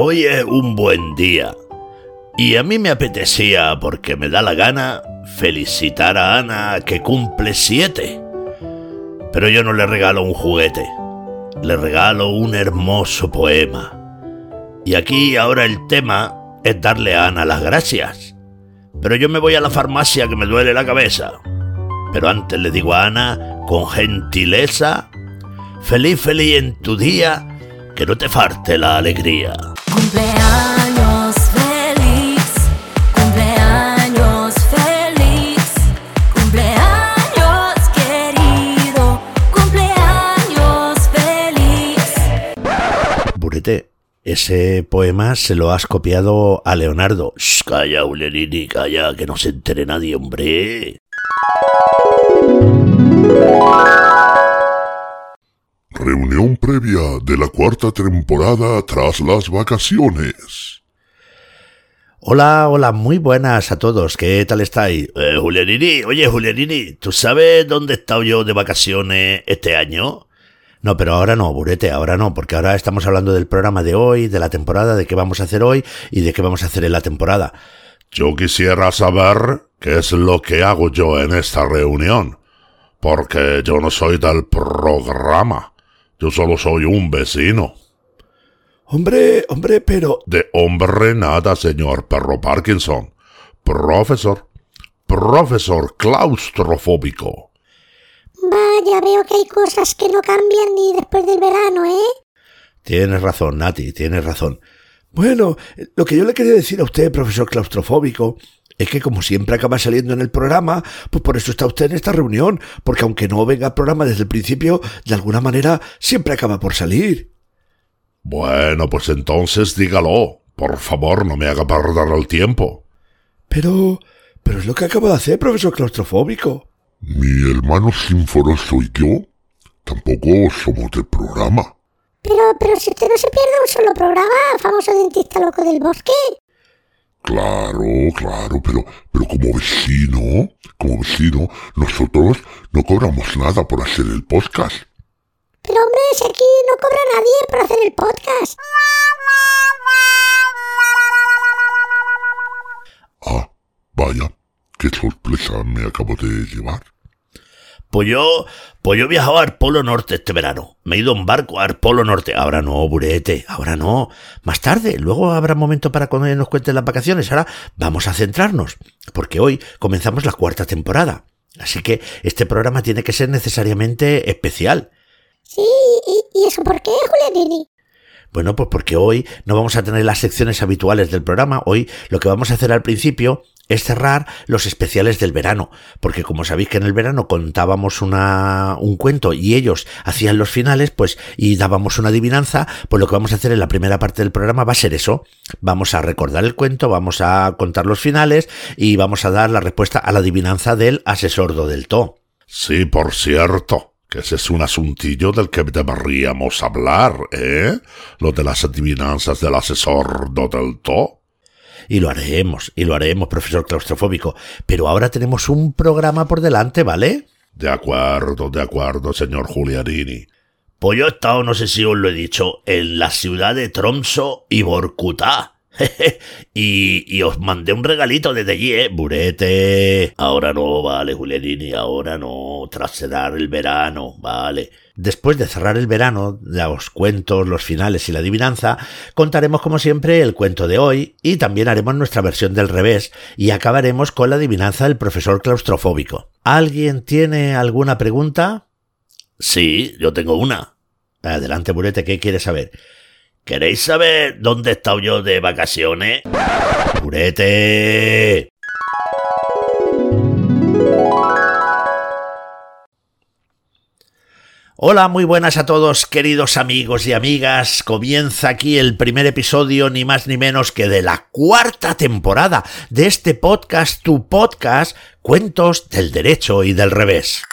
Hoy es un buen día. Y a mí me apetecía, porque me da la gana, felicitar a Ana que cumple siete. Pero yo no le regalo un juguete, le regalo un hermoso poema. Y aquí ahora el tema es darle a Ana las gracias. Pero yo me voy a la farmacia que me duele la cabeza. Pero antes le digo a Ana, con gentileza, feliz, feliz en tu día, que no te falte la alegría. Cumpleaños feliz, cumpleaños feliz, cumpleaños querido, cumpleaños feliz. Burete, ese poema se lo has copiado a Leonardo. Shh, calla, Ulerini, calla, que no se entere nadie, hombre. Reunión previa de la cuarta temporada tras las vacaciones. Hola, hola, muy buenas a todos, ¿qué tal estáis? Eh, Julianini, oye Julianini, ¿tú sabes dónde he estado yo de vacaciones este año? No, pero ahora no, Burete, ahora no, porque ahora estamos hablando del programa de hoy, de la temporada, de qué vamos a hacer hoy y de qué vamos a hacer en la temporada. Yo quisiera saber qué es lo que hago yo en esta reunión, porque yo no soy del programa, yo solo soy un vecino. Hombre, hombre, pero... De hombre nada, señor perro Parkinson. Profesor, profesor claustrofóbico. Vaya, veo que hay cosas que no cambian ni después del verano, ¿eh? Tienes razón, Nati, tienes razón. Bueno, lo que yo le quería decir a usted, profesor claustrofóbico, es que como siempre acaba saliendo en el programa, pues por eso está usted en esta reunión, porque aunque no venga al programa desde el principio, de alguna manera siempre acaba por salir. Bueno, pues entonces dígalo. Por favor, no me haga perder el tiempo. Pero... pero es lo que acabo de hacer, profesor claustrofóbico. Mi hermano sinforoso y yo tampoco somos del programa. Pero, pero si usted no se pierde un solo programa, famoso dentista loco del bosque. Claro, claro, pero, pero como vecino, como vecino, nosotros no cobramos nada por hacer el podcast. Pero hombre, si aquí no cobra nadie por hacer el podcast. Ah, vaya, qué sorpresa me acabo de llevar. Pues yo, pues yo he viajado al Polo Norte este verano. Me he ido en barco al Polo Norte. Ahora no, burete, ahora no. Más tarde, luego habrá momento para cuando nos cuenten las vacaciones. Ahora vamos a centrarnos, porque hoy comenzamos la cuarta temporada. Así que este programa tiene que ser necesariamente especial. Sí, ¿y, y eso por qué, Julianini? Bueno, pues porque hoy no vamos a tener las secciones habituales del programa. Hoy lo que vamos a hacer al principio es cerrar los especiales del verano, porque como sabéis que en el verano contábamos una, un cuento y ellos hacían los finales, pues y dábamos una adivinanza, pues lo que vamos a hacer en la primera parte del programa va a ser eso. Vamos a recordar el cuento, vamos a contar los finales y vamos a dar la respuesta a la adivinanza del asesor del To. Sí, por cierto, que ese es un asuntillo del que deberíamos hablar, ¿eh? Lo de las adivinanzas del asesor del To. Y lo haremos, y lo haremos, profesor claustrofóbico. Pero ahora tenemos un programa por delante, ¿vale? De acuerdo, de acuerdo, señor Julianini. Pues yo he estado, no sé si os lo he dicho, en la ciudad de Tromso y Borcutá. y, y os mandé un regalito desde allí, ¿eh? Burete. Ahora no, vale, Julianini, ahora no. Tras cerrar el verano, vale. Después de cerrar el verano, los cuentos, los finales y la adivinanza, contaremos como siempre el cuento de hoy y también haremos nuestra versión del revés y acabaremos con la adivinanza del profesor claustrofóbico. ¿Alguien tiene alguna pregunta? Sí, yo tengo una. Adelante, Burete, ¿qué quieres saber? ¿Queréis saber dónde he estado yo de vacaciones? ¡Burete! Hola, muy buenas a todos, queridos amigos y amigas. Comienza aquí el primer episodio, ni más ni menos que de la cuarta temporada de este podcast, tu podcast, Cuentos del Derecho y del Revés.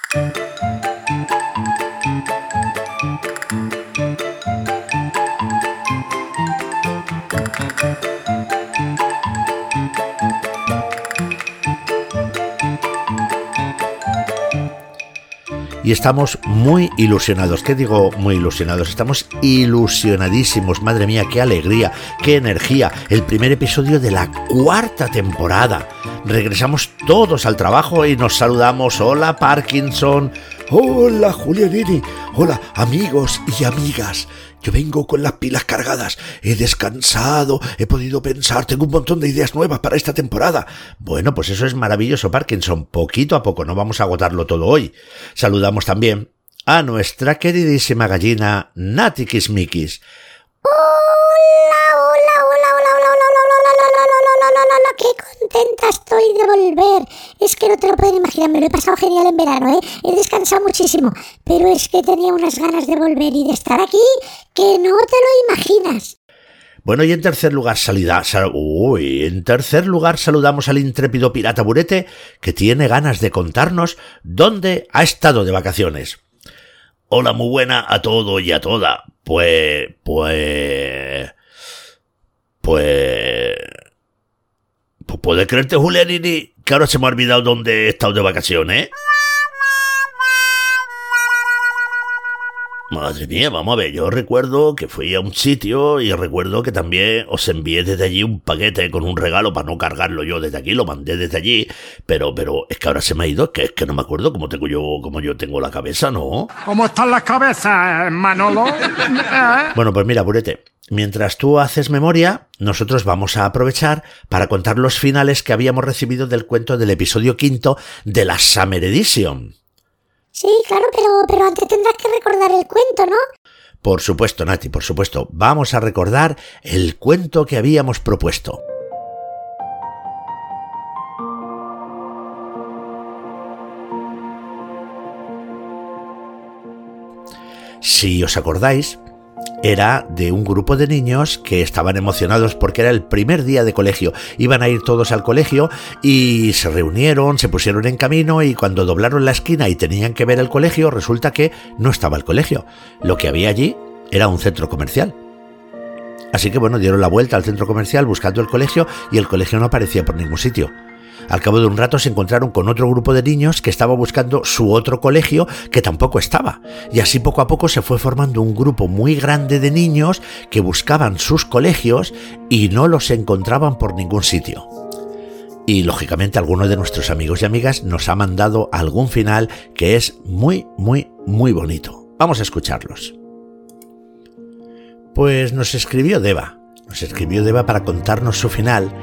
Y estamos muy ilusionados. ¿Qué digo muy ilusionados? Estamos ilusionadísimos. Madre mía, qué alegría, qué energía. El primer episodio de la cuarta temporada. Regresamos todos al trabajo y nos saludamos. Hola Parkinson. Hola Julianini. Hola amigos y amigas. Yo vengo con las pilas cargadas, he descansado, he podido pensar, tengo un montón de ideas nuevas para esta temporada. Bueno, pues eso es maravilloso, Parkinson. Poquito a poco, no vamos a agotarlo todo hoy. Saludamos también a nuestra queridísima gallina Nati Kismikis. Hola, hola, hola, qué contenta estoy de volver. Es que no te lo pueden imaginar, me lo he pasado genial en verano, ¿eh? He descansado muchísimo, pero es que tenía unas ganas de volver y de estar aquí que no te lo imaginas. Bueno, y en tercer lugar, salida, sal- uy, en tercer lugar saludamos al intrépido pirata Burete, que tiene ganas de contarnos dónde ha estado de vacaciones. Hola, muy buena a todo y a toda. Pues, pues, pues, pues puedes creerte, Julianini, que ahora se me ha olvidado dónde he estado de vacaciones. Madre mía, vamos a ver, yo recuerdo que fui a un sitio y recuerdo que también os envié desde allí un paquete con un regalo para no cargarlo yo desde aquí, lo mandé desde allí, pero, pero es que ahora se me ha ido, que es que no me acuerdo cómo tengo yo, cómo yo tengo la cabeza, ¿no? ¿Cómo están las cabezas, Manolo? Bueno, pues mira, Burete, mientras tú haces memoria, nosotros vamos a aprovechar para contar los finales que habíamos recibido del cuento del episodio quinto de la Summer Edition. Sí, claro, pero, pero antes tendrás que recordar el cuento, ¿no? Por supuesto, Nati, por supuesto. Vamos a recordar el cuento que habíamos propuesto. Si os acordáis, era de un grupo de niños que estaban emocionados porque era el primer día de colegio. Iban a ir todos al colegio y se reunieron, se pusieron en camino y cuando doblaron la esquina y tenían que ver el colegio, resulta que no estaba el colegio. Lo que había allí era un centro comercial. Así que bueno, dieron la vuelta al centro comercial buscando el colegio y el colegio no aparecía por ningún sitio. Al cabo de un rato se encontraron con otro grupo de niños que estaba buscando su otro colegio que tampoco estaba. Y así poco a poco se fue formando un grupo muy grande de niños que buscaban sus colegios y no los encontraban por ningún sitio. Y lógicamente alguno de nuestros amigos y amigas nos ha mandado algún final que es muy, muy, muy bonito. Vamos a escucharlos. Pues nos escribió Deva. Nos escribió Deva para contarnos su final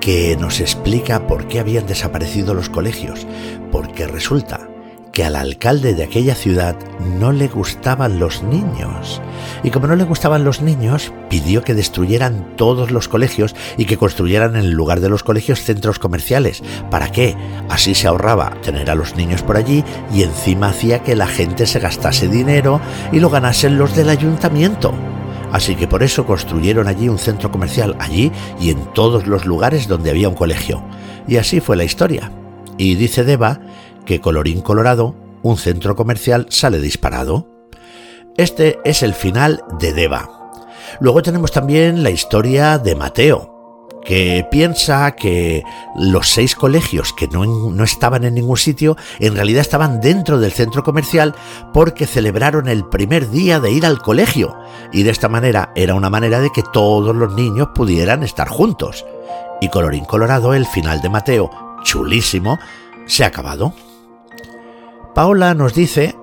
que nos explica por qué habían desaparecido los colegios, porque resulta que al alcalde de aquella ciudad no le gustaban los niños. Y como no le gustaban los niños, pidió que destruyeran todos los colegios y que construyeran en lugar de los colegios centros comerciales. ¿Para qué? Así se ahorraba tener a los niños por allí y encima hacía que la gente se gastase dinero y lo ganasen los del ayuntamiento. Así que por eso construyeron allí un centro comercial, allí y en todos los lugares donde había un colegio. Y así fue la historia. Y dice Deva que colorín colorado, un centro comercial sale disparado. Este es el final de Deva. Luego tenemos también la historia de Mateo, que piensa que los seis colegios que no, no, estaban en ningún sitio en realidad estaban dentro del centro comercial porque celebraron el primer día de ir al colegio y de esta manera era una manera de que todos los niños pudieran estar juntos. Y colorín colorado, el final de Mateo, chulísimo, se ha acabado. Paola nos dice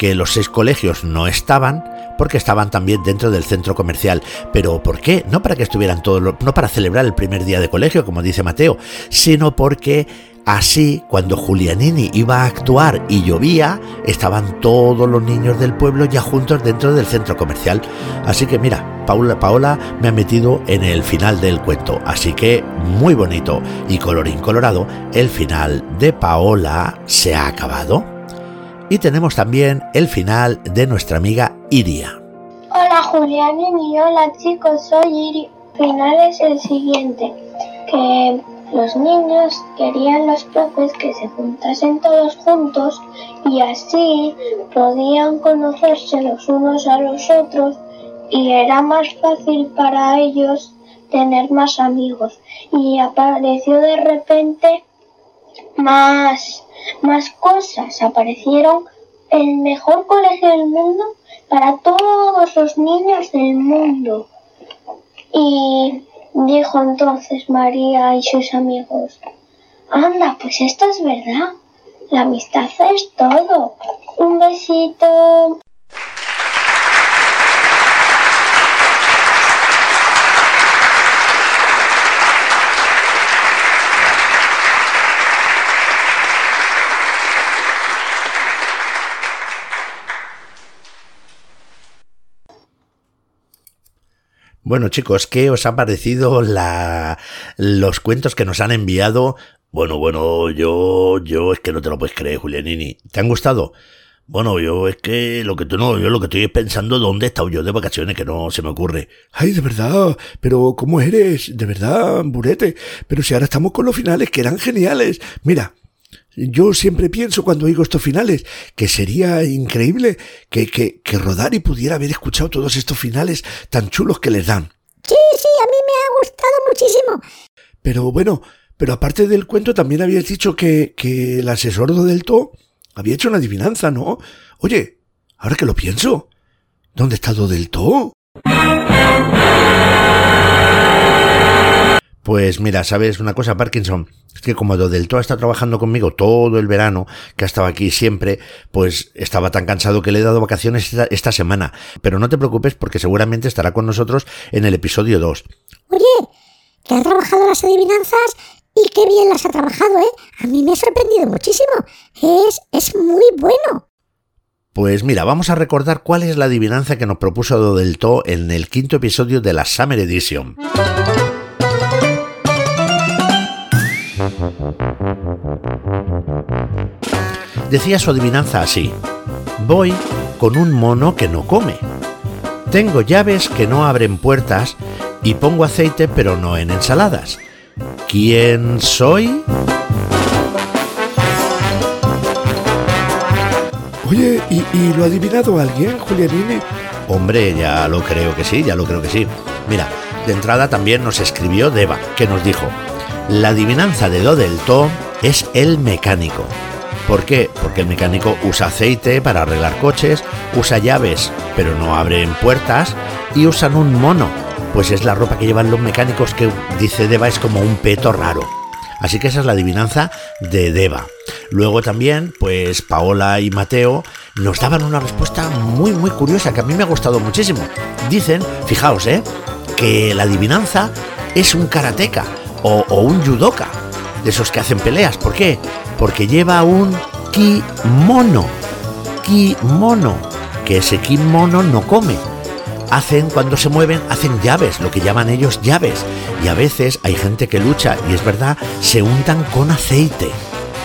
que los seis colegios no estaban porque estaban también dentro del centro comercial. Pero ¿por qué? No para que estuvieran todos, los, no para celebrar el primer día de colegio, como dice Mateo, sino porque así, cuando Julianini iba a actuar y llovía, estaban todos los niños del pueblo ya juntos dentro del centro comercial. Así que mira, Paola, Paola me ha metido en el final del cuento. Así que muy bonito y colorín colorado, el final de Paola se ha acabado. Y tenemos también el final de nuestra amiga Iria. Hola Julianen y hola chicos, soy Iri. El final es el siguiente, que los niños querían los profes que se juntasen todos juntos y así podían conocerse los unos a los otros y era más fácil para ellos tener más amigos. Y apareció de repente más más cosas. Aparecieron el mejor colegio del mundo para todos los niños del mundo. Y dijo entonces María y sus amigos, anda, pues esto es verdad. La amistad es todo. Un besito. Bueno, chicos, ¿qué os ha parecido la, los cuentos que nos han enviado? Bueno, bueno, yo, yo es que no te lo puedes creer, Julianini. ¿Te han gustado? Bueno, yo es que lo que tú no, yo lo que estoy es pensando dónde he estado yo de vacaciones, que no se me ocurre. Ay, de verdad, pero ¿cómo eres? De verdad, Burete. Pero si ahora estamos con los finales, que eran geniales. Mira, yo siempre pienso cuando oigo estos finales que sería increíble que, que, que Rodari pudiera haber escuchado todos estos finales tan chulos que les dan. Sí, sí, a mí me ha gustado muchísimo. Pero bueno, pero aparte del cuento también habías dicho que, que el asesor del To había hecho una adivinanza, ¿no? Oye, ahora que lo pienso, ¿dónde está del To? Pues mira, ¿sabes una cosa, Parkinson? Es que como Dodelto está trabajando conmigo todo el verano, que ha estado aquí siempre, pues estaba tan cansado que le he dado vacaciones esta, esta semana. Pero no te preocupes porque seguramente estará con nosotros en el episodio 2. Oye, que ha trabajado las adivinanzas y qué bien las ha trabajado, ¿eh? A mí me ha sorprendido muchísimo. Es, es muy bueno. Pues mira, vamos a recordar cuál es la adivinanza que nos propuso Dodelto en el quinto episodio de la Summer Edition. Decía su adivinanza así. Voy con un mono que no come. Tengo llaves que no abren puertas y pongo aceite pero no en ensaladas. ¿Quién soy? Oye, ¿y, y lo ha adivinado alguien, Julianini? Hombre, ya lo creo que sí, ya lo creo que sí. Mira, de entrada también nos escribió Deva, que nos dijo, la adivinanza de Do del To es el mecánico. ¿Por qué? Porque el mecánico usa aceite para arreglar coches, usa llaves, pero no abren puertas, y usan un mono, pues es la ropa que llevan los mecánicos que dice Deva es como un peto raro. Así que esa es la adivinanza de Deva. Luego también, pues Paola y Mateo nos daban una respuesta muy muy curiosa que a mí me ha gustado muchísimo. Dicen, fijaos, ¿eh? que la adivinanza es un karateca o, o un judoka, de esos que hacen peleas. ¿Por qué? Porque lleva un kimono. Kimono. Que ese kimono no come. Hacen, cuando se mueven, hacen llaves, lo que llaman ellos llaves. Y a veces hay gente que lucha, y es verdad, se untan con aceite.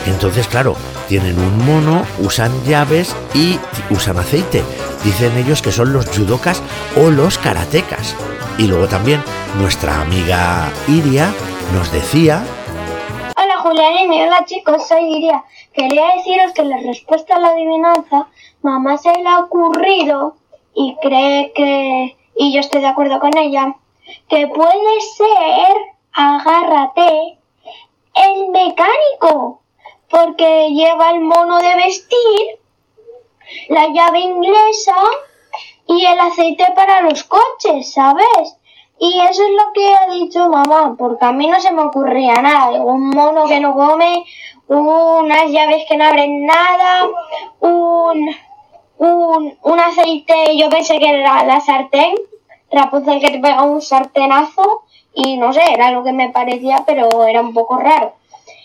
Entonces, claro, tienen un mono, usan llaves y usan aceite. Dicen ellos que son los judokas o los karatecas. Y luego también nuestra amiga Iria nos decía Julián hola chicos, soy Iria. Quería deciros que la respuesta a la adivinanza, mamá se le ha ocurrido y cree que, y yo estoy de acuerdo con ella, que puede ser, agárrate, el mecánico, porque lleva el mono de vestir, la llave inglesa y el aceite para los coches, ¿sabes? Y eso es lo que ha dicho mamá, porque a mí no se me ocurría nada. Un mono que no come, unas llaves que no abren nada, un, un, un aceite, yo pensé que era la sartén, Rapunzel que te pega un sartenazo y no sé, era lo que me parecía, pero era un poco raro.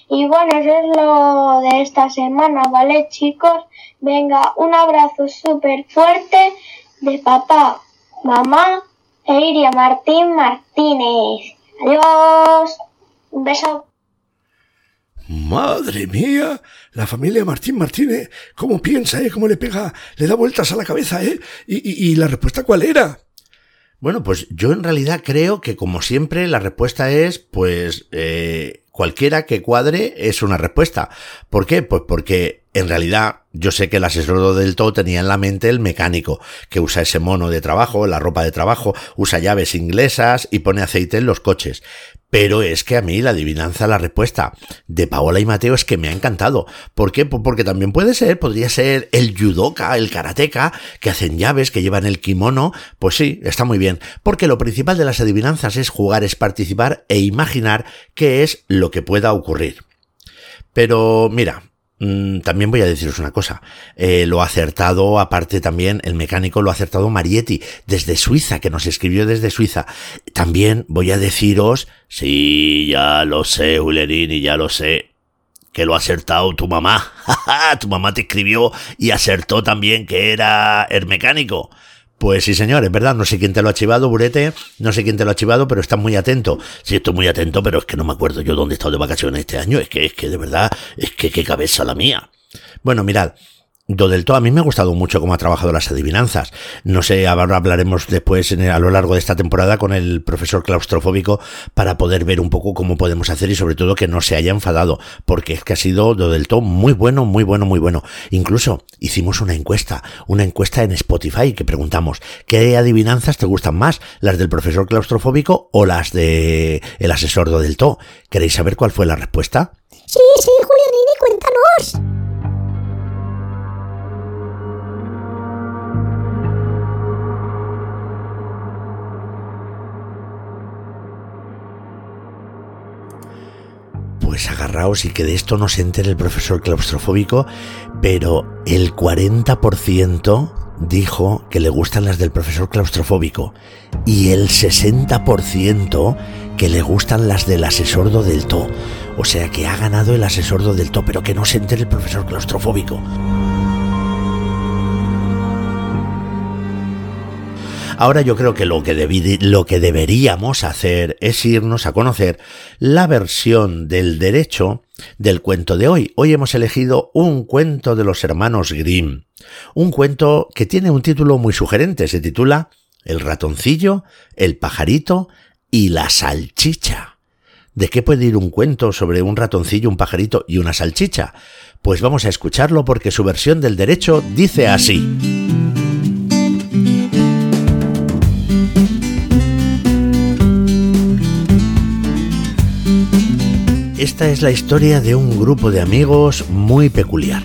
Y bueno, eso es lo de esta semana, ¿vale chicos? Venga, un abrazo súper fuerte de papá, mamá Iria Martín Martínez. Adiós. Un beso. Madre mía, la familia Martín Martínez, ¿cómo piensa, eh? ¿Cómo le pega? Le da vueltas a la cabeza, eh? ¿Y, y, y la respuesta cuál era? Bueno, pues yo en realidad creo que como siempre la respuesta es, pues, eh, cualquiera que cuadre es una respuesta. ¿Por qué? Pues porque En realidad, yo sé que el asesor del todo tenía en la mente el mecánico, que usa ese mono de trabajo, la ropa de trabajo, usa llaves inglesas y pone aceite en los coches. Pero es que a mí la adivinanza, la respuesta de Paola y Mateo es que me ha encantado. ¿Por qué? Pues porque también puede ser, podría ser el judoka, el karateca, que hacen llaves, que llevan el kimono. Pues sí, está muy bien. Porque lo principal de las adivinanzas es jugar, es participar e imaginar qué es lo que pueda ocurrir. Pero mira, también voy a deciros una cosa. Eh, lo ha acertado, aparte también, el mecánico lo ha acertado Marietti, desde Suiza, que nos escribió desde Suiza. También voy a deciros, sí, ya lo sé, Julerini, ya lo sé, que lo ha acertado tu mamá. tu mamá te escribió y acertó también que era el mecánico. Pues sí, señor, es verdad, no sé quién te lo ha chivado, Burete, no sé quién te lo ha chivado, pero estás muy atento. Sí, estoy muy atento, pero es que no me acuerdo yo dónde he estado de vacaciones este año, es que, es que de verdad, es que qué cabeza la mía. Bueno, mirad, Do del a mí me ha gustado mucho cómo ha trabajado las adivinanzas. No sé, ahora hablaremos después a lo largo de esta temporada con el profesor claustrofóbico para poder ver un poco cómo podemos hacer y sobre todo que no se haya enfadado, porque es que ha sido Do del muy bueno, muy bueno, muy bueno. Incluso hicimos una encuesta, una encuesta en Spotify que preguntamos, ¿qué adivinanzas te gustan más? ¿Las del profesor claustrofóbico o las de el asesor Do del? ¿Queréis saber cuál fue la respuesta? Sí, sí, Julianini, cuéntanos. Pues agarraos y que de esto no se entere el profesor claustrofóbico, pero el 40% dijo que le gustan las del profesor claustrofóbico y el 60% que le gustan las del asesordo del TO. O sea que ha ganado el asesordo del TO, pero que no se entere el profesor claustrofóbico. Ahora yo creo que lo que, lo que deberíamos hacer es irnos a conocer la versión del derecho del cuento de hoy. Hoy hemos elegido un cuento de los hermanos Grimm. Un cuento que tiene un título muy sugerente. Se titula El ratoncillo, el pajarito y la salchicha. ¿De qué puede ir un cuento sobre un ratoncillo, un pajarito y una salchicha? Pues vamos a escucharlo porque su versión del derecho dice así. Esta es la historia de un grupo de amigos muy peculiar.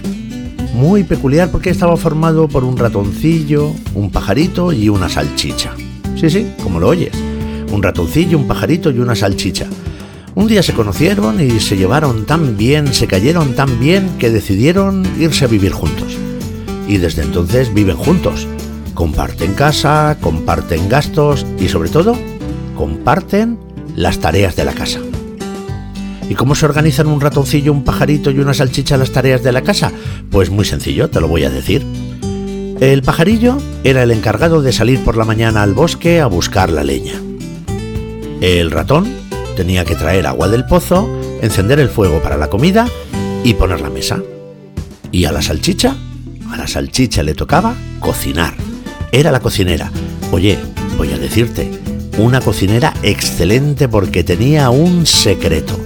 Muy peculiar porque estaba formado por un ratoncillo, un pajarito y una salchicha. Sí, sí, como lo oyes. Un ratoncillo, un pajarito y una salchicha. Un día se conocieron y se llevaron tan bien, se cayeron tan bien que decidieron irse a vivir juntos. Y desde entonces viven juntos. Comparten casa, comparten gastos y sobre todo, comparten las tareas de la casa. ¿Y cómo se organizan un ratoncillo, un pajarito y una salchicha las tareas de la casa? Pues muy sencillo, te lo voy a decir. El pajarillo era el encargado de salir por la mañana al bosque a buscar la leña. El ratón tenía que traer agua del pozo, encender el fuego para la comida y poner la mesa. ¿Y a la salchicha? A la salchicha le tocaba cocinar. Era la cocinera. Oye, voy a decirte, una cocinera excelente porque tenía un secreto.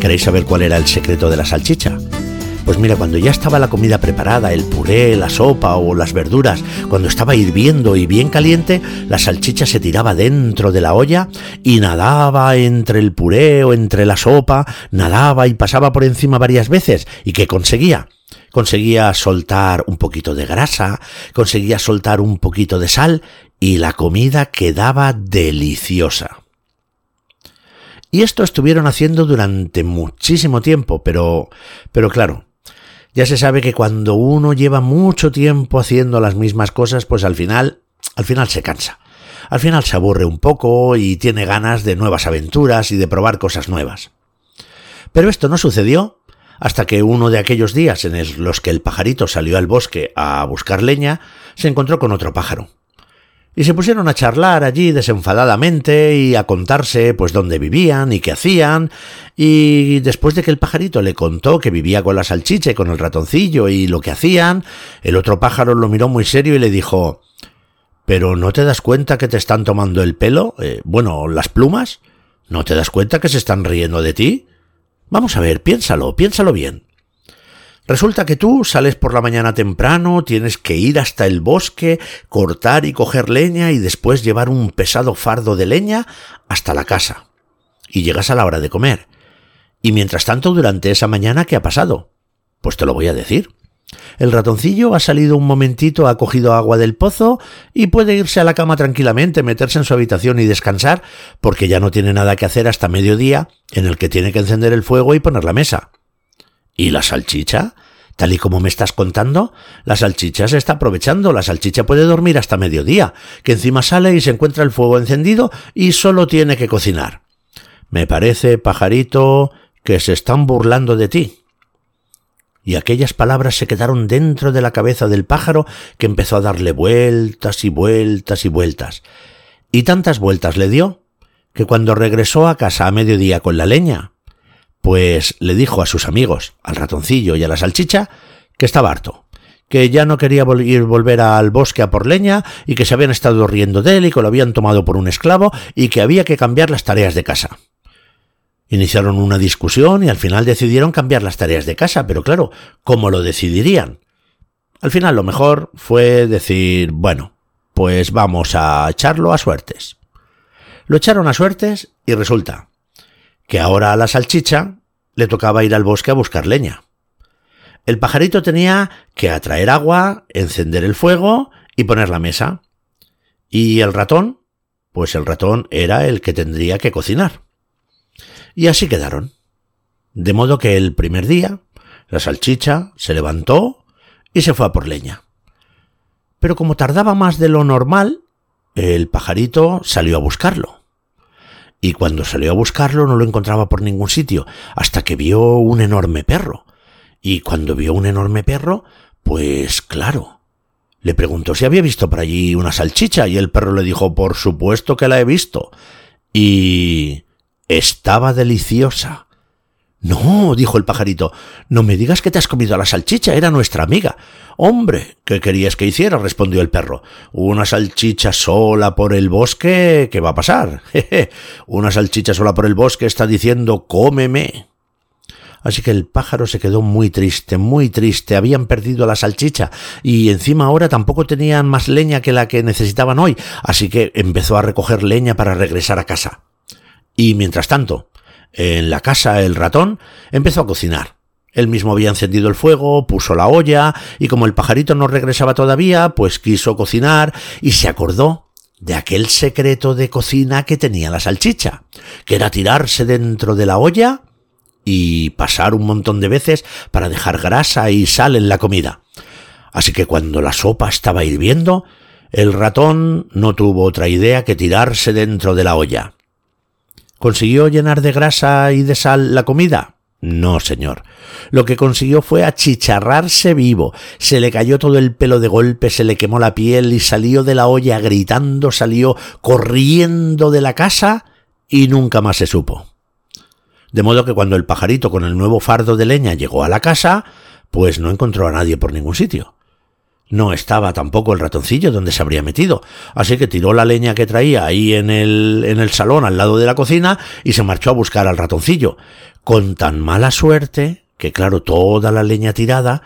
¿Queréis saber cuál era el secreto de la salchicha? Pues mira, cuando ya estaba la comida preparada, el puré, la sopa o las verduras, cuando estaba hirviendo y bien caliente, la salchicha se tiraba dentro de la olla y nadaba entre el puré o entre la sopa, nadaba y pasaba por encima varias veces. ¿Y qué conseguía? Conseguía soltar un poquito de grasa, conseguía soltar un poquito de sal y la comida quedaba deliciosa. Y esto estuvieron haciendo durante muchísimo tiempo, pero, pero claro, ya se sabe que cuando uno lleva mucho tiempo haciendo las mismas cosas, pues al final, al final se cansa. Al final se aburre un poco y tiene ganas de nuevas aventuras y de probar cosas nuevas. Pero esto no sucedió hasta que uno de aquellos días en los que el pajarito salió al bosque a buscar leña, se encontró con otro pájaro y se pusieron a charlar allí desenfadadamente y a contarse pues dónde vivían y qué hacían, y después de que el pajarito le contó que vivía con la salchicha y con el ratoncillo y lo que hacían, el otro pájaro lo miró muy serio y le dijo ¿Pero no te das cuenta que te están tomando el pelo? Eh, bueno, las plumas. ¿No te das cuenta que se están riendo de ti? Vamos a ver, piénsalo, piénsalo bien. Resulta que tú sales por la mañana temprano, tienes que ir hasta el bosque, cortar y coger leña y después llevar un pesado fardo de leña hasta la casa. Y llegas a la hora de comer. Y mientras tanto, durante esa mañana, ¿qué ha pasado? Pues te lo voy a decir. El ratoncillo ha salido un momentito, ha cogido agua del pozo y puede irse a la cama tranquilamente, meterse en su habitación y descansar, porque ya no tiene nada que hacer hasta mediodía, en el que tiene que encender el fuego y poner la mesa. ¿Y la salchicha? Tal y como me estás contando, la salchicha se está aprovechando, la salchicha puede dormir hasta mediodía, que encima sale y se encuentra el fuego encendido y solo tiene que cocinar. Me parece, pajarito, que se están burlando de ti y aquellas palabras se quedaron dentro de la cabeza del pájaro que empezó a darle vueltas y vueltas y vueltas. Y tantas vueltas le dio que cuando regresó a casa a mediodía con la leña, pues le dijo a sus amigos, al ratoncillo y a la salchicha, que estaba harto, que ya no quería ir volver al bosque a por leña y que se habían estado riendo de él y que lo habían tomado por un esclavo y que había que cambiar las tareas de casa. Iniciaron una discusión y al final decidieron cambiar las tareas de casa, pero claro, ¿cómo lo decidirían? Al final lo mejor fue decir, bueno, pues vamos a echarlo a suertes. Lo echaron a suertes y resulta que ahora a la salchicha le tocaba ir al bosque a buscar leña. El pajarito tenía que atraer agua, encender el fuego y poner la mesa. ¿Y el ratón? Pues el ratón era el que tendría que cocinar. Y así quedaron. De modo que el primer día, la salchicha se levantó y se fue a por leña. Pero como tardaba más de lo normal, el pajarito salió a buscarlo. Y cuando salió a buscarlo no lo encontraba por ningún sitio, hasta que vio un enorme perro. Y cuando vio un enorme perro, pues claro, le preguntó si había visto por allí una salchicha y el perro le dijo, por supuesto que la he visto. Y estaba deliciosa. No, dijo el pajarito, no me digas que te has comido la salchicha, era nuestra amiga. Hombre, ¿qué querías que hiciera? respondió el perro. Una salchicha sola por el bosque, ¿qué va a pasar? Jeje, una salchicha sola por el bosque está diciendo cómeme. Así que el pájaro se quedó muy triste, muy triste. Habían perdido la salchicha y encima ahora tampoco tenían más leña que la que necesitaban hoy, así que empezó a recoger leña para regresar a casa. Y mientras tanto, en la casa el ratón empezó a cocinar. Él mismo había encendido el fuego, puso la olla, y como el pajarito no regresaba todavía, pues quiso cocinar y se acordó de aquel secreto de cocina que tenía la salchicha, que era tirarse dentro de la olla y pasar un montón de veces para dejar grasa y sal en la comida. Así que cuando la sopa estaba hirviendo, el ratón no tuvo otra idea que tirarse dentro de la olla. ¿Consiguió llenar de grasa y de sal la comida? No, señor. Lo que consiguió fue achicharrarse vivo. Se le cayó todo el pelo de golpe, se le quemó la piel y salió de la olla gritando, salió corriendo de la casa y nunca más se supo. De modo que cuando el pajarito con el nuevo fardo de leña llegó a la casa, pues no encontró a nadie por ningún sitio. No estaba tampoco el ratoncillo donde se habría metido, así que tiró la leña que traía ahí en el, en el salón al lado de la cocina y se marchó a buscar al ratoncillo, con tan mala suerte que claro, toda la leña tirada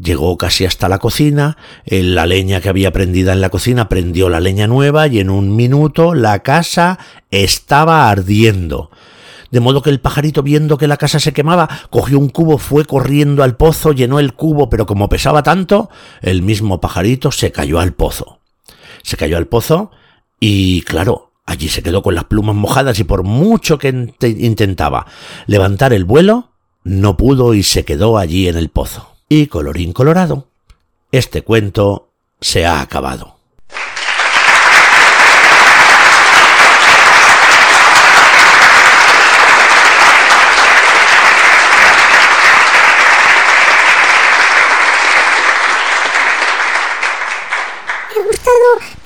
Llegó casi hasta la cocina, la leña que había prendida en la cocina prendió la leña nueva y en un minuto la casa estaba ardiendo de modo que el pajarito viendo que la casa se quemaba, cogió un cubo, fue corriendo al pozo, llenó el cubo, pero como pesaba tanto, el mismo pajarito se cayó al pozo. Se cayó al pozo y, claro, allí se quedó con las plumas mojadas y por mucho que intentaba levantar el vuelo, no pudo y se quedó allí en el pozo. Y colorín colorado, este cuento se ha acabado.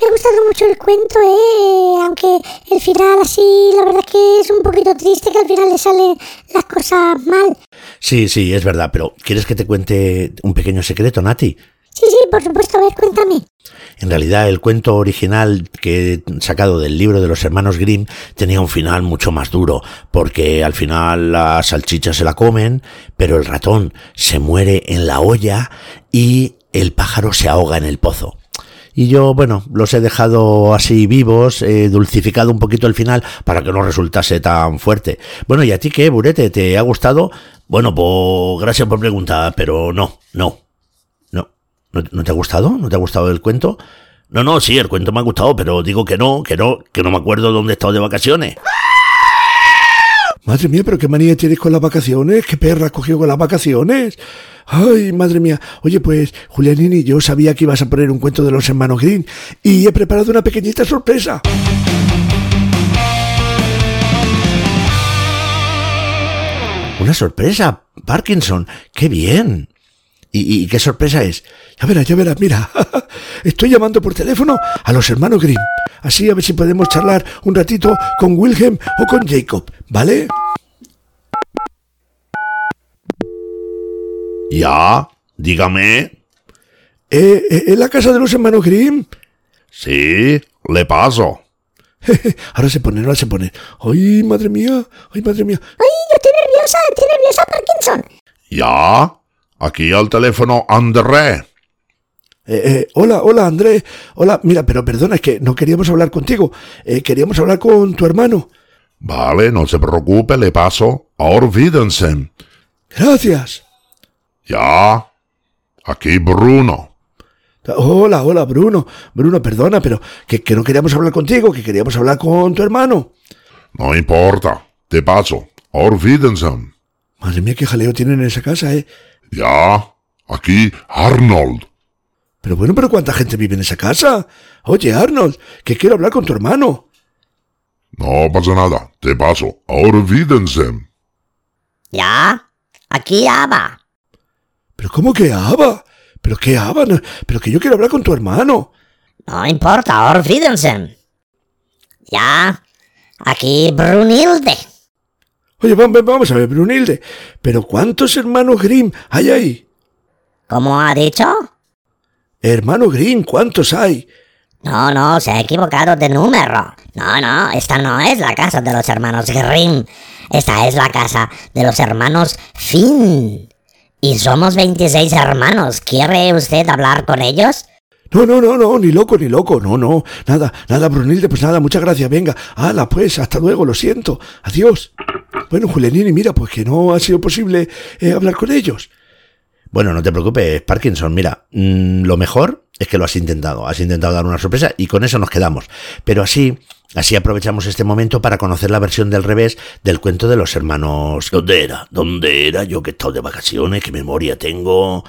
me ha gustado mucho el cuento, ¿eh? aunque el final así, la verdad que es un poquito triste que al final le salen las cosas mal. Sí, sí, es verdad, pero ¿quieres que te cuente un pequeño secreto, Nati? Sí, sí, por supuesto, a ver, cuéntame. En realidad, el cuento original que he sacado del libro de los hermanos Grimm tenía un final mucho más duro, porque al final la salchicha se la comen, pero el ratón se muere en la olla y el pájaro se ahoga en el pozo. Y yo, bueno, los he dejado así vivos, he dulcificado un poquito el final para que no resultase tan fuerte. Bueno, ¿y a ti qué, Burete? ¿Te ha gustado? Bueno, pues gracias por preguntar, pero no, no, no. ¿No, no te ha gustado? ¿No te ha gustado el cuento? No, no, sí, el cuento me ha gustado, pero digo que no, que no, que no me acuerdo dónde he estado de vacaciones. Madre mía, pero qué manía tienes con las vacaciones, qué perra has cogido con las vacaciones. Ay, madre mía. Oye, pues, Julianini, yo sabía que ibas a poner un cuento de los hermanos Green y he preparado una pequeñita sorpresa. Una sorpresa, Parkinson, qué bien. ¿Y, y qué sorpresa es? Ya verás, ya verás, mira. Estoy llamando por teléfono a los hermanos Grimm. Así a ver si podemos charlar un ratito con Wilhelm o con Jacob, ¿vale? Ya, dígame. ¿Eh, eh, ¿En la casa de los hermanos Grimm? Sí, le paso. Ahora se pone, ahora se pone. ¡Ay, madre mía! ¡Ay, madre mía! Ay, yo estoy nerviosa, estoy nerviosa, Parkinson. Ya, aquí al teléfono André. Eh, eh, hola, hola, Andrés. Hola, mira, pero perdona, es que no queríamos hablar contigo. Eh, queríamos hablar con tu hermano. Vale, no se preocupe, le paso. Olvídense. Gracias. Ya, aquí Bruno. Hola, hola, Bruno. Bruno, perdona, pero que, que no queríamos hablar contigo, que queríamos hablar con tu hermano. No importa, te paso. Olvídense. Madre mía, qué jaleo tienen en esa casa, ¿eh? Ya, aquí Arnold. Pero bueno, pero ¿cuánta gente vive en esa casa? Oye, Arnold, que quiero hablar con tu hermano. No pasa nada, te paso. Olvídense. ¿Ya? Aquí Ava. ¿Pero cómo que Ava? ¿Pero qué Ava? Pero que yo quiero hablar con tu hermano. No importa, olvídense. ¿Ya? Aquí Brunilde. Oye, vamos, a ver, Brunilde. ¿Pero cuántos hermanos Grimm hay ahí? ¿Cómo ha dicho? Hermano Grimm, ¿cuántos hay? No, no, se ha equivocado de número. No, no, esta no es la casa de los hermanos Grimm. Esta es la casa de los hermanos Finn. Y somos 26 hermanos. ¿Quiere usted hablar con ellos? No, no, no, no, ni loco, ni loco, no, no, nada, nada, Brunilde, pues nada, muchas gracias, venga, hala, pues, hasta luego, lo siento, adiós. Bueno, Julianini, mira, pues que no ha sido posible eh, hablar con ellos. Bueno, no te preocupes, Parkinson. Mira, mmm, lo mejor es que lo has intentado. Has intentado dar una sorpresa y con eso nos quedamos. Pero así, así aprovechamos este momento para conocer la versión del revés del cuento de los hermanos. ¿Dónde era? ¿Dónde era? Yo que he estado de vacaciones, qué memoria tengo.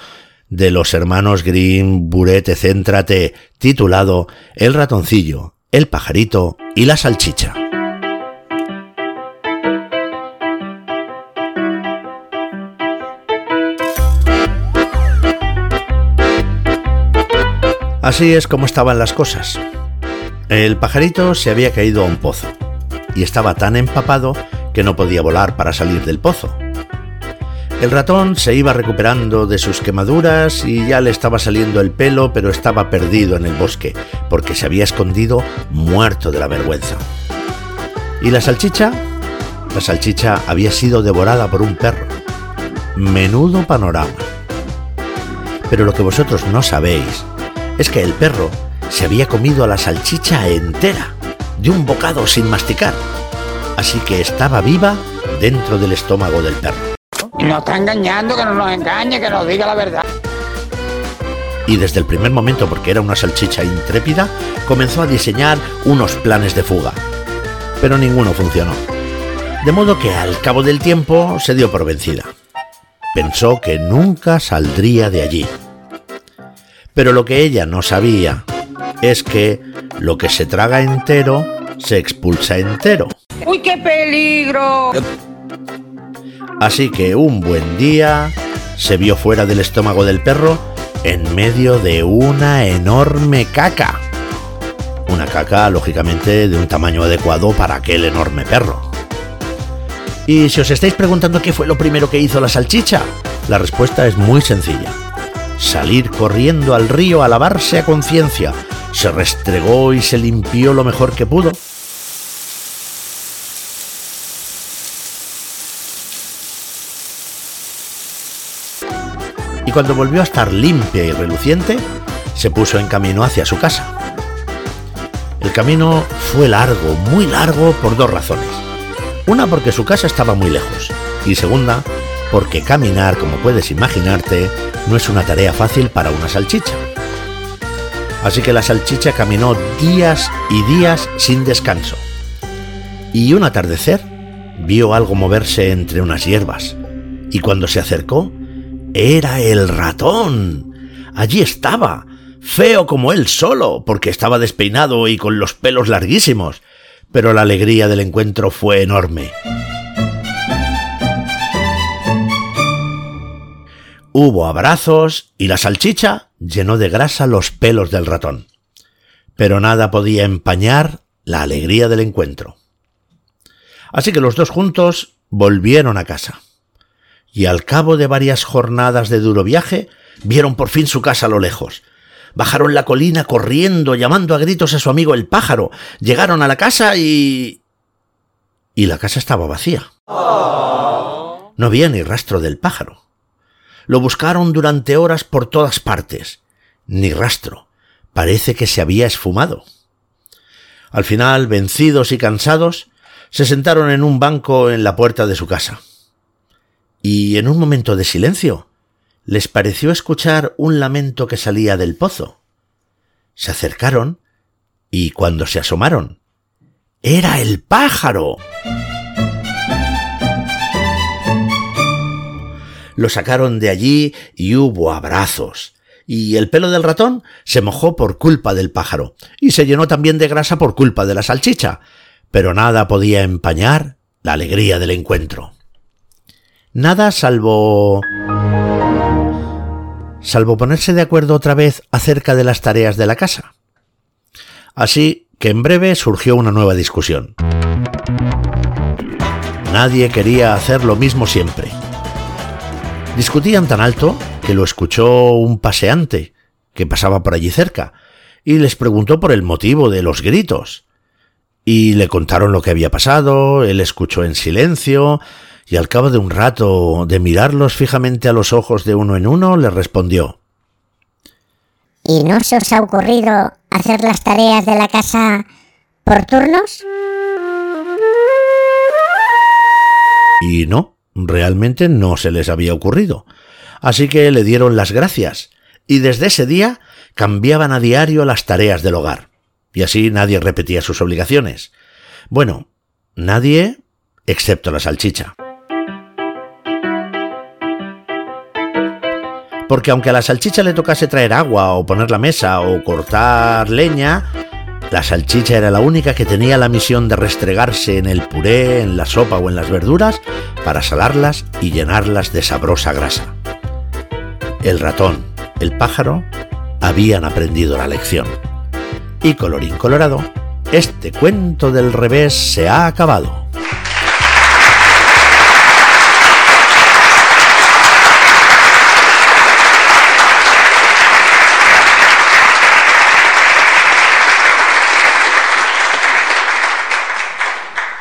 De los hermanos Green, Burete, Céntrate, titulado El ratoncillo, el pajarito y la salchicha. Así es como estaban las cosas. El pajarito se había caído a un pozo y estaba tan empapado que no podía volar para salir del pozo. El ratón se iba recuperando de sus quemaduras y ya le estaba saliendo el pelo, pero estaba perdido en el bosque porque se había escondido muerto de la vergüenza. ¿Y la salchicha? La salchicha había sido devorada por un perro. Menudo panorama. Pero lo que vosotros no sabéis es que el perro se había comido a la salchicha entera, de un bocado sin masticar. Así que estaba viva dentro del estómago del perro. Nos está engañando, que no nos engañe, que nos diga la verdad. Y desde el primer momento, porque era una salchicha intrépida, comenzó a diseñar unos planes de fuga. Pero ninguno funcionó. De modo que al cabo del tiempo se dio por vencida. Pensó que nunca saldría de allí. Pero lo que ella no sabía es que lo que se traga entero se expulsa entero. ¡Uy, qué peligro! Así que un buen día se vio fuera del estómago del perro en medio de una enorme caca. Una caca, lógicamente, de un tamaño adecuado para aquel enorme perro. Y si os estáis preguntando qué fue lo primero que hizo la salchicha, la respuesta es muy sencilla. salir corriendo al río a lavarse a conciencia. Se restregó y se limpió lo mejor que pudo. Cuando volvió a estar limpia y reluciente, se puso en camino hacia su casa. El camino fue largo, muy largo, por dos razones. Una porque su casa estaba muy lejos y segunda porque caminar, como puedes imaginarte, no es una tarea fácil para una salchicha. Así que la salchicha caminó días y días sin descanso. Y un atardecer vio algo moverse entre unas hierbas. Y cuando se acercó, era el ratón. Allí estaba, feo como él solo, porque estaba despeinado y con los pelos larguísimos. Pero la alegría del encuentro fue enorme. Hubo abrazos y la salchicha llenó de grasa los pelos del ratón. Pero nada podía empañar la alegría del encuentro. Así que los dos juntos volvieron a casa. Y al cabo de varias jornadas de duro viaje, vieron por fin su casa a lo lejos. Bajaron la colina corriendo, llamando a gritos a su amigo el pájaro. Llegaron a la casa y... Y la casa estaba vacía. No había ni rastro del pájaro. Lo buscaron durante horas por todas partes. Ni rastro. Parece que se había esfumado. Al final, vencidos y cansados, se sentaron en un banco en la puerta de su casa. Y en un momento de silencio, les pareció escuchar un lamento que salía del pozo. Se acercaron y cuando se asomaron, era el pájaro. Lo sacaron de allí y hubo abrazos. Y el pelo del ratón se mojó por culpa del pájaro, y se llenó también de grasa por culpa de la salchicha, pero nada podía empañar la alegría del encuentro. Nada salvo... salvo ponerse de acuerdo otra vez acerca de las tareas de la casa. Así que en breve surgió una nueva discusión. Nadie quería hacer lo mismo siempre. Discutían tan alto que lo escuchó un paseante que pasaba por allí cerca y les preguntó por el motivo de los gritos. Y le contaron lo que había pasado, él escuchó en silencio y al cabo de un rato de mirarlos fijamente a los ojos de uno en uno, le respondió ¿Y no se os ha ocurrido hacer las tareas de la casa por turnos? Y no, realmente no se les había ocurrido. Así que le dieron las gracias, y desde ese día cambiaban a diario las tareas del hogar. Y así nadie repetía sus obligaciones. Bueno, nadie excepto la salchicha. Porque aunque a la salchicha le tocase traer agua o poner la mesa o cortar leña, la salchicha era la única que tenía la misión de restregarse en el puré, en la sopa o en las verduras para salarlas y llenarlas de sabrosa grasa. El ratón, el pájaro, habían aprendido la lección. Y colorín colorado, este cuento del revés se ha acabado.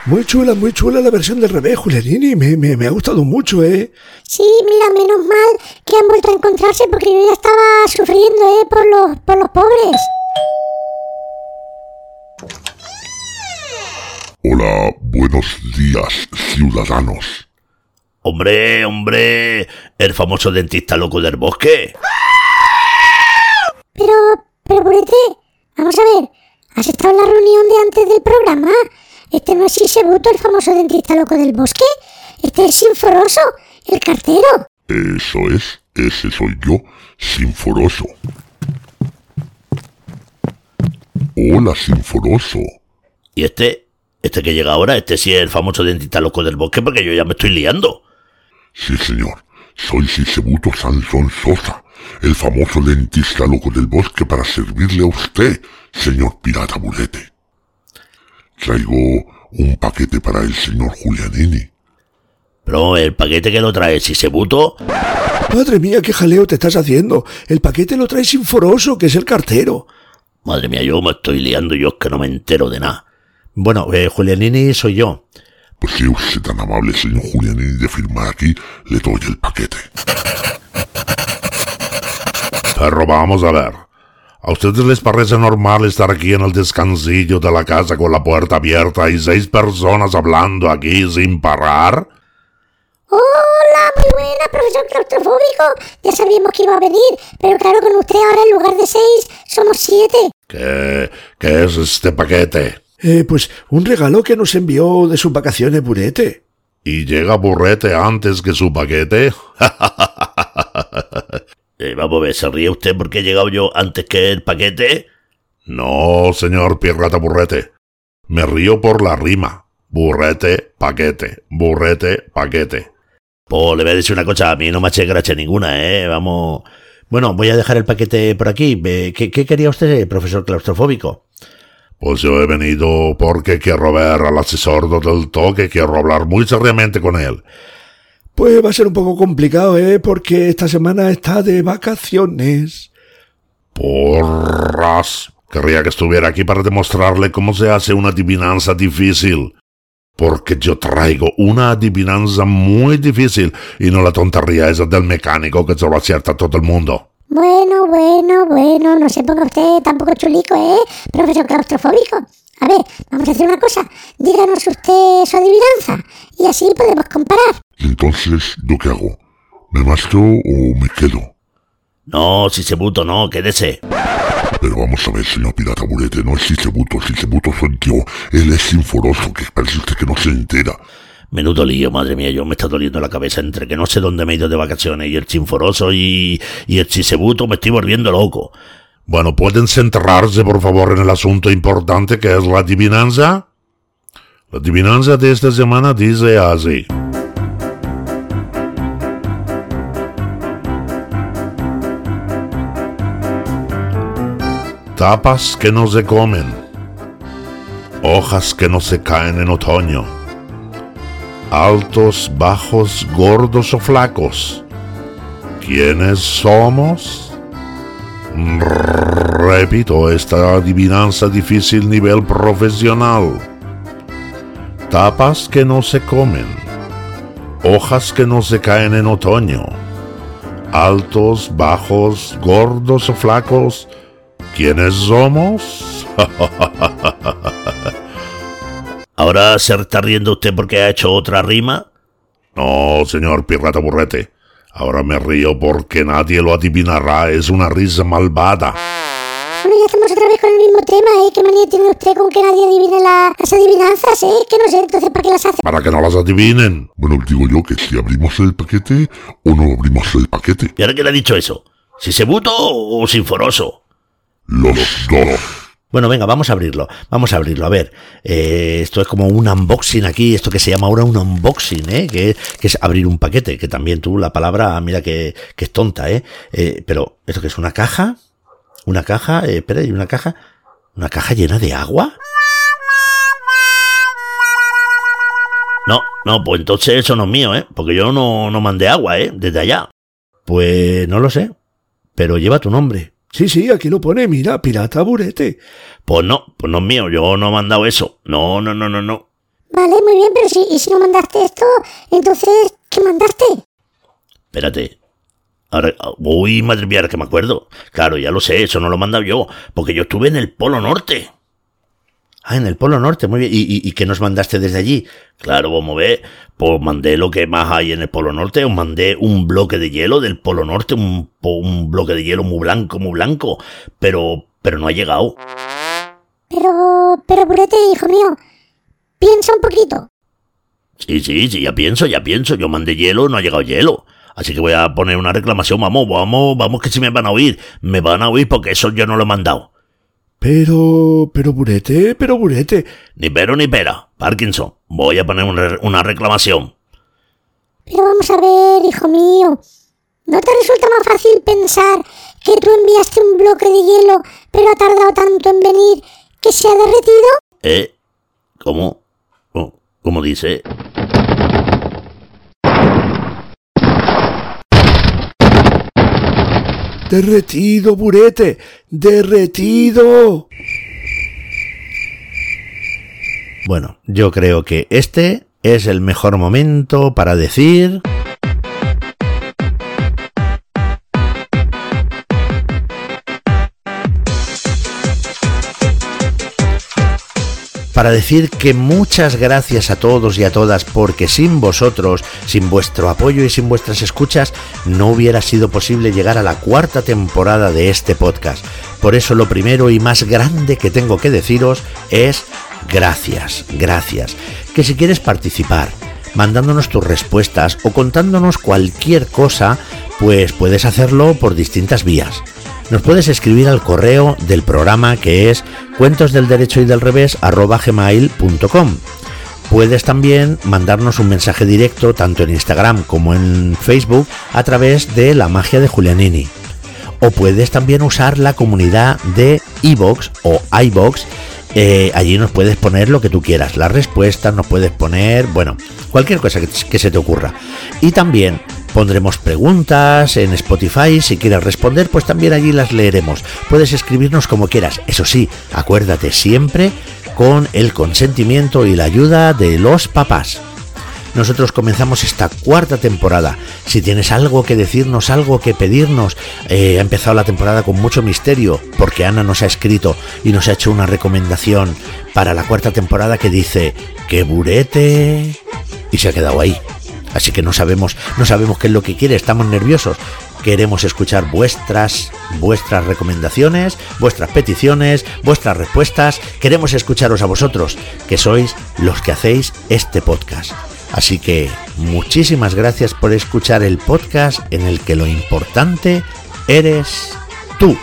Muy chula, muy chula la versión del revés, Julianini. Me, me, me ha gustado mucho, ¿eh? Sí, mira, menos mal que han vuelto a encontrarse porque yo ya estaba sufriendo, ¿eh? Por los, por los pobres. Hola, buenos días, ciudadanos. Hombre, hombre, el famoso dentista loco del bosque. Pero, pero, Burete, vamos a ver. ¿Has estado en la reunión de antes del programa? Este no es Sisebuto, el famoso dentista loco del bosque. Este es Sinforoso, el cartero. Eso es, ese soy yo, Sinforoso. Hola, Sinforoso. Y este, este que llega ahora, este sí es el famoso dentista loco del bosque porque yo ya me estoy liando. Sí, señor. Soy Sisebuto Sansón Sosa, el famoso dentista loco del bosque para servirle a usted, señor pirata bulete. Traigo un paquete para el señor Julianini. Pero el paquete que lo trae Sisebuto Madre mía, qué jaleo te estás haciendo. El paquete lo trae Sinforoso, que es el cartero. Madre mía, yo me estoy liando, yo es que no me entero de nada. Bueno, eh, Julianini soy yo. Pues si usted tan amable, señor Julianini, de firmar aquí, le doy el paquete. Pero vamos a ver. ¿A ustedes les parece normal estar aquí en el descansillo de la casa con la puerta abierta y seis personas hablando aquí sin parar? Hola, muy buena, profesor claustrofóbico. Ya sabíamos que iba a venir, pero claro, con usted ahora en lugar de seis, somos siete. ¿Qué, qué es este paquete? Eh, pues un regalo que nos envió de sus vacaciones Burete. ¿Y llega Burrete antes que su paquete? Eh, vamos a ver, ¿se ríe usted porque he llegado yo antes que el paquete? No, señor Pirrata Burrete. Me río por la rima. Burrete, paquete. Burrete, paquete. Pues le voy a decir una cosa, a mí no me eché gracia ninguna, ¿eh? Vamos... Bueno, voy a dejar el paquete por aquí. ¿Qué, qué quería usted, profesor claustrofóbico? Pues yo he venido porque quiero ver al asesor del toque, quiero hablar muy seriamente con él. Pues va a ser un poco complicado, ¿eh? Porque esta semana está de vacaciones. Porras. Querría que estuviera aquí para demostrarle cómo se hace una adivinanza difícil. Porque yo traigo una adivinanza muy difícil y no la tontería esa del mecánico que se lo acierta a todo el mundo. Bueno, bueno, bueno, no se ponga usted tampoco chulico, ¿eh? Profesor claustrofóbico. A ver, vamos a hacer una cosa. Díganos usted su adivinanza y así podemos comparar. Y entonces, ¿yo qué hago? ¿Me marcho o me quedo? No, si se buto, no, quédese. Pero vamos a ver, señor Pirata Burete, no es Sisebuto, Sisebuto soy yo. Él es Sinforoso, que parece usted que no se entera. Menudo lío, madre mía, yo me está doliendo la cabeza entre que no sé dónde me he ido de vacaciones y el chinforoso y, y el chisebuto me estoy volviendo loco. Bueno, ¿pueden centrarse, por favor, en el asunto importante que es la adivinanza? La adivinanza de esta semana dice así. Tapas que no se comen. Hojas que no se caen en otoño. Altos, bajos, gordos o flacos. ¿Quiénes somos? Repito, esta adivinanza difícil nivel profesional. Tapas que no se comen. Hojas que no se caen en otoño. Altos, bajos, gordos o flacos. ¿Quiénes somos? ¿Ahora se está riendo usted porque ha hecho otra rima? No, señor Pirata Burrete. Ahora me río porque nadie lo adivinará. Es una risa malvada. Bueno, ya estamos otra vez con el mismo tema, ¿eh? ¿Qué manía tiene usted con que nadie adivine la- las adivinanzas, eh? Que no sé, entonces, ¿para qué las hace? Para que no las adivinen. Bueno, digo yo que si abrimos el paquete o no abrimos el paquete. ¿Y ahora quién ha dicho eso? ¿Sisebuto o sinforoso? Los dos. Bueno, venga, vamos a abrirlo. Vamos a abrirlo. A ver, eh, esto es como un unboxing aquí, esto que se llama ahora un unboxing, ¿eh? Que, es abrir un paquete, que también tú la palabra, mira que, que es tonta, ¿eh? Eh, Pero, ¿esto que es una caja? ¿Una caja? Eh, espera, ¿y una caja? ¿Una caja llena de agua? No, no, pues entonces eso no es mío, ¿eh? Porque yo no, no mandé agua, ¿eh? Desde allá. Pues no lo sé, pero lleva tu nombre. Sí, sí, aquí lo pone, mira, Pirata Burete. Pues no, pues no es mío, yo no he mandado eso. No, no, no, no, no. Vale, muy bien, pero si, y si no mandaste esto, entonces, ¿qué mandaste? Espérate. Ahora, uy, madre mía, ahora que me acuerdo. Claro, ya lo sé, eso no lo he mandado yo, porque yo estuve en el Polo Norte. Ah, en el Polo Norte, muy bien. ¿Y, y, y qué nos mandaste desde allí? Claro, vamos a ver, pues mandé lo que más hay en el Polo Norte, os mandé un bloque de hielo del Polo Norte, un, un bloque de hielo muy blanco, muy blanco, pero, pero no ha llegado. Pero, pero, Burete, hijo mío, piensa un poquito. Sí, sí, sí, ya pienso, ya pienso, yo mandé hielo, no ha llegado hielo. Así que voy a poner una reclamación, vamos, vamos, vamos que si me van a oír, me van a oír porque eso yo no lo he mandado. Pero, pero Burete, pero Burete. Ni pero ni pera, Parkinson, voy a poner una, una reclamación. Pero vamos a ver, hijo mío, ¿no te resulta más fácil pensar que tú enviaste un bloque de hielo, pero ha tardado tanto en venir que se ha derretido? ¿Eh? ¿Cómo? ¿Cómo, cómo dice? Derretido, burete. Derretido. Bueno, yo creo que este es el mejor momento para decir... para decir que muchas gracias a todos y a todas porque sin vosotros, sin vuestro apoyo y sin vuestras escuchas, no hubiera sido posible llegar a la cuarta temporada de este podcast. Por eso lo primero y más grande que tengo que deciros es gracias, gracias. Que si quieres participar, mandándonos tus respuestas o contándonos cualquier cosa, pues puedes hacerlo por distintas vías nos puedes escribir al correo del programa que es cuentos del derecho y del revés gmail.com. Puedes también mandarnos un mensaje directo tanto en Instagram como en Facebook a través de la magia de Julianini. O puedes también usar la comunidad de iBox o iBox. Eh, allí nos puedes poner lo que tú quieras, las respuestas, nos puedes poner, bueno, cualquier cosa que se te ocurra. Y también Pondremos preguntas en Spotify, si quieres responder, pues también allí las leeremos. Puedes escribirnos como quieras, eso sí, acuérdate siempre con el consentimiento y la ayuda de los papás. Nosotros comenzamos esta cuarta temporada. Si tienes algo que decirnos, algo que pedirnos, eh, ha empezado la temporada con mucho misterio, porque Ana nos ha escrito y nos ha hecho una recomendación para la cuarta temporada que dice, ¡qué burete! Y se ha quedado ahí. Así que no sabemos, no sabemos qué es lo que quiere, estamos nerviosos. Queremos escuchar vuestras, vuestras recomendaciones, vuestras peticiones, vuestras respuestas. Queremos escucharos a vosotros, que sois los que hacéis este podcast. Así que muchísimas gracias por escuchar el podcast en el que lo importante eres tú.